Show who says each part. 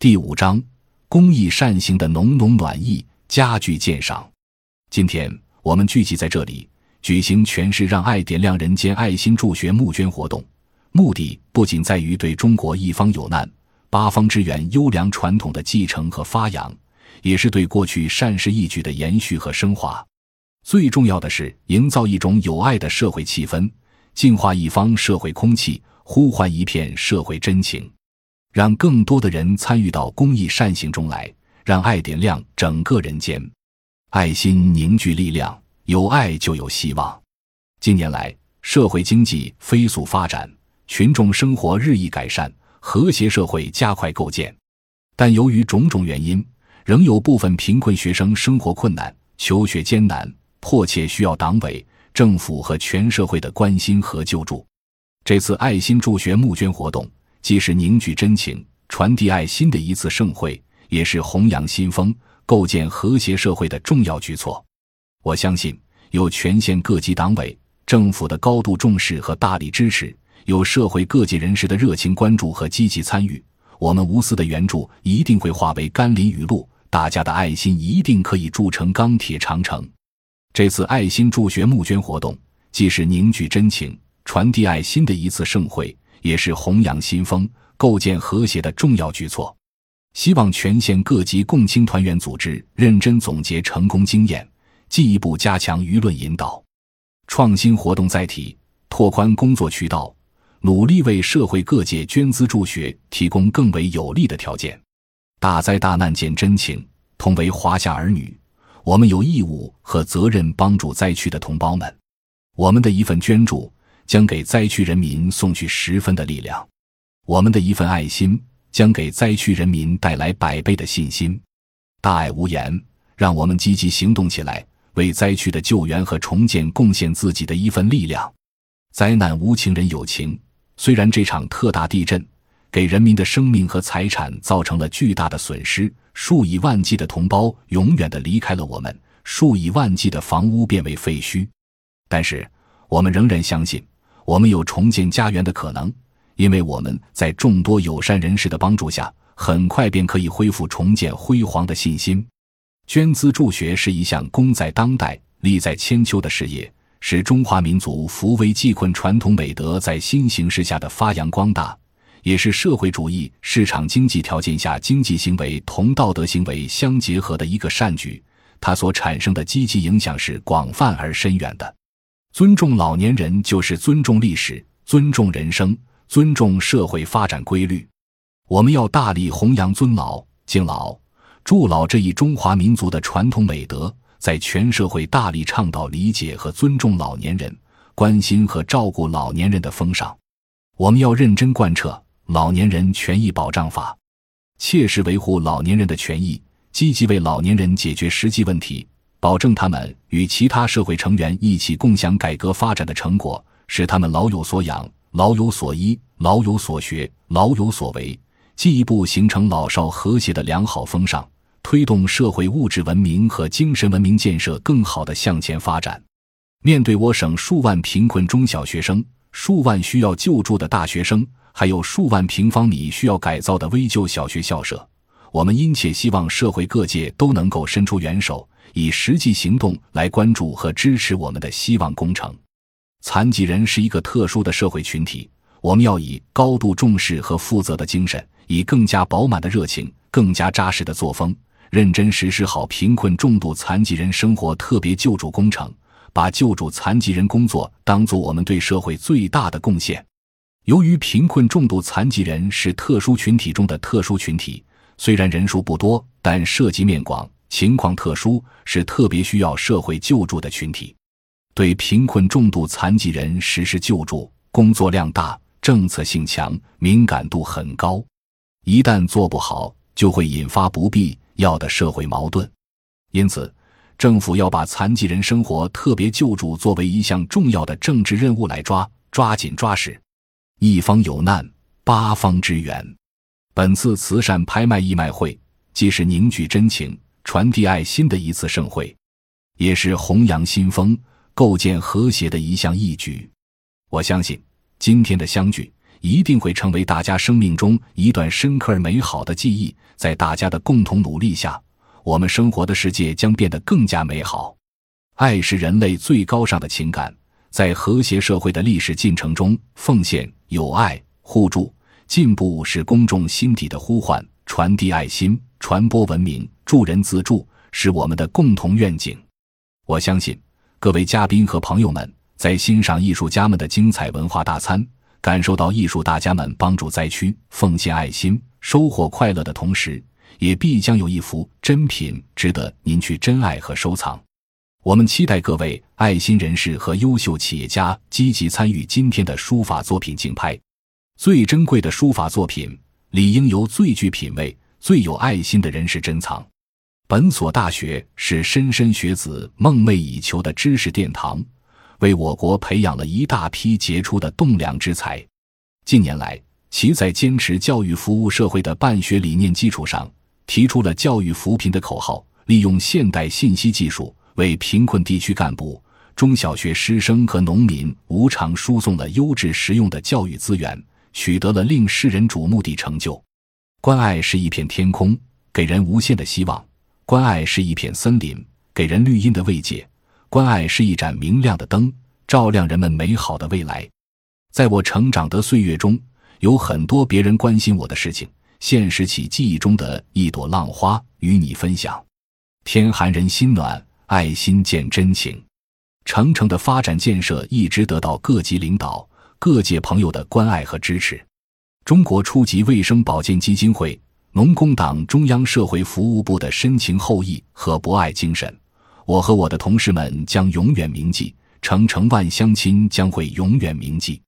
Speaker 1: 第五章，公益善行的浓浓暖意家具鉴赏。今天我们聚集在这里，举行全市让爱点亮人间爱心助学募捐活动，目的不仅在于对中国一方有难、八方支援优良传统的继承和发扬，也是对过去善事义举的延续和升华。最重要的是，营造一种有爱的社会气氛，净化一方社会空气，呼唤一片社会真情。让更多的人参与到公益善行中来，让爱点亮整个人间，爱心凝聚力量，有爱就有希望。近年来，社会经济飞速发展，群众生活日益改善，和谐社会加快构建。但由于种种原因，仍有部分贫困学生生活困难、求学艰难，迫切需要党委、政府和全社会的关心和救助。这次爱心助学募捐活动。既是凝聚真情、传递爱心的一次盛会，也是弘扬新风、构建和谐社会的重要举措。我相信，有全县各级党委政府的高度重视和大力支持，有社会各界人士的热情关注和积极参与，我们无私的援助一定会化为甘霖雨露，大家的爱心一定可以铸成钢铁长城。这次爱心助学募捐活动，既是凝聚真情、传递爱心的一次盛会。也是弘扬新风、构建和谐的重要举措。希望全县各级共青团员组织认真总结成功经验，进一步加强舆论引导，创新活动载体，拓宽工作渠道，努力为社会各界捐资助学提供更为有利的条件。大灾大难见真情，同为华夏儿女，我们有义务和责任帮助灾区的同胞们。我们的一份捐助。将给灾区人民送去十分的力量，我们的一份爱心将给灾区人民带来百倍的信心。大爱无言，让我们积极行动起来，为灾区的救援和重建贡献自己的一份力量。灾难无情人有情，虽然这场特大地震给人民的生命和财产造成了巨大的损失，数以万计的同胞永远的离开了我们，数以万计的房屋变为废墟，但是我们仍然相信。我们有重建家园的可能，因为我们在众多友善人士的帮助下，很快便可以恢复重建辉煌的信心。捐资助学是一项功在当代、利在千秋的事业，是中华民族扶危济困传统美德在新形势下的发扬光大，也是社会主义市场经济条件下经济行为同道德行为相结合的一个善举。它所产生的积极影响是广泛而深远的。尊重老年人，就是尊重历史，尊重人生，尊重社会发展规律。我们要大力弘扬尊老、敬老、助老这一中华民族的传统美德，在全社会大力倡导理解和尊重老年人、关心和照顾老年人的风尚。我们要认真贯彻《老年人权益保障法》，切实维护老年人的权益，积极为老年人解决实际问题。保证他们与其他社会成员一起共享改革发展的成果，使他们老有所养、老有所依、老有所学、老有所为，进一步形成老少和谐的良好风尚，推动社会物质文明和精神文明建设更好的向前发展。面对我省数万贫困中小学生、数万需要救助的大学生，还有数万平方米需要改造的危旧小学校舍，我们殷切希望社会各界都能够伸出援手。以实际行动来关注和支持我们的希望工程。残疾人是一个特殊的社会群体，我们要以高度重视和负责的精神，以更加饱满的热情、更加扎实的作风，认真实施好贫困重度残疾人生活特别救助工程，把救助残疾人工作当做我们对社会最大的贡献。由于贫困重度残疾人是特殊群体中的特殊群体，虽然人数不多，但涉及面广。情况特殊，是特别需要社会救助的群体。对贫困重度残疾人实施救助，工作量大，政策性强，敏感度很高。一旦做不好，就会引发不必要的社会矛盾。因此，政府要把残疾人生活特别救助作为一项重要的政治任务来抓，抓紧抓实。一方有难，八方支援。本次慈善拍卖义卖会，既是凝聚真情。传递爱心的一次盛会，也是弘扬新风、构建和谐的一项义举。我相信，今天的相聚一定会成为大家生命中一段深刻而美好的记忆。在大家的共同努力下，我们生活的世界将变得更加美好。爱是人类最高尚的情感，在和谐社会的历史进程中，奉献、友爱、互助、进步是公众心底的呼唤。传递爱心，传播文明，助人自助，是我们的共同愿景。我相信，各位嘉宾和朋友们在欣赏艺术家们的精彩文化大餐。感受到艺术大家们帮助灾区、奉献爱心、收获快乐的同时，也必将有一幅珍品值得您去珍爱和收藏。我们期待各位爱心人士和优秀企业家积极参与今天的书法作品竞拍。最珍贵的书法作品，理应由最具品位、最有爱心的人士珍藏。本所大学是莘莘学子梦寐以求的知识殿堂。为我国培养了一大批杰出的栋梁之才。近年来，其在坚持教育服务社会的办学理念基础上，提出了教育扶贫的口号，利用现代信息技术，为贫困地区干部、中小学师生和农民无偿输送了优质实用的教育资源，取得了令世人瞩目的成就。关爱是一片天空，给人无限的希望；关爱是一片森林，给人绿荫的慰藉。关爱是一盏明亮的灯，照亮人们美好的未来。在我成长的岁月中，有很多别人关心我的事情，现实起记忆中的一朵浪花与你分享。天寒人心暖，爱心见真情。城城的发展建设一直得到各级领导、各界朋友的关爱和支持。中国初级卫生保健基金会、农工党中央社会服务部的深情厚谊和博爱精神。我和我的同事们将永远铭记，城城万乡亲将会永远铭记。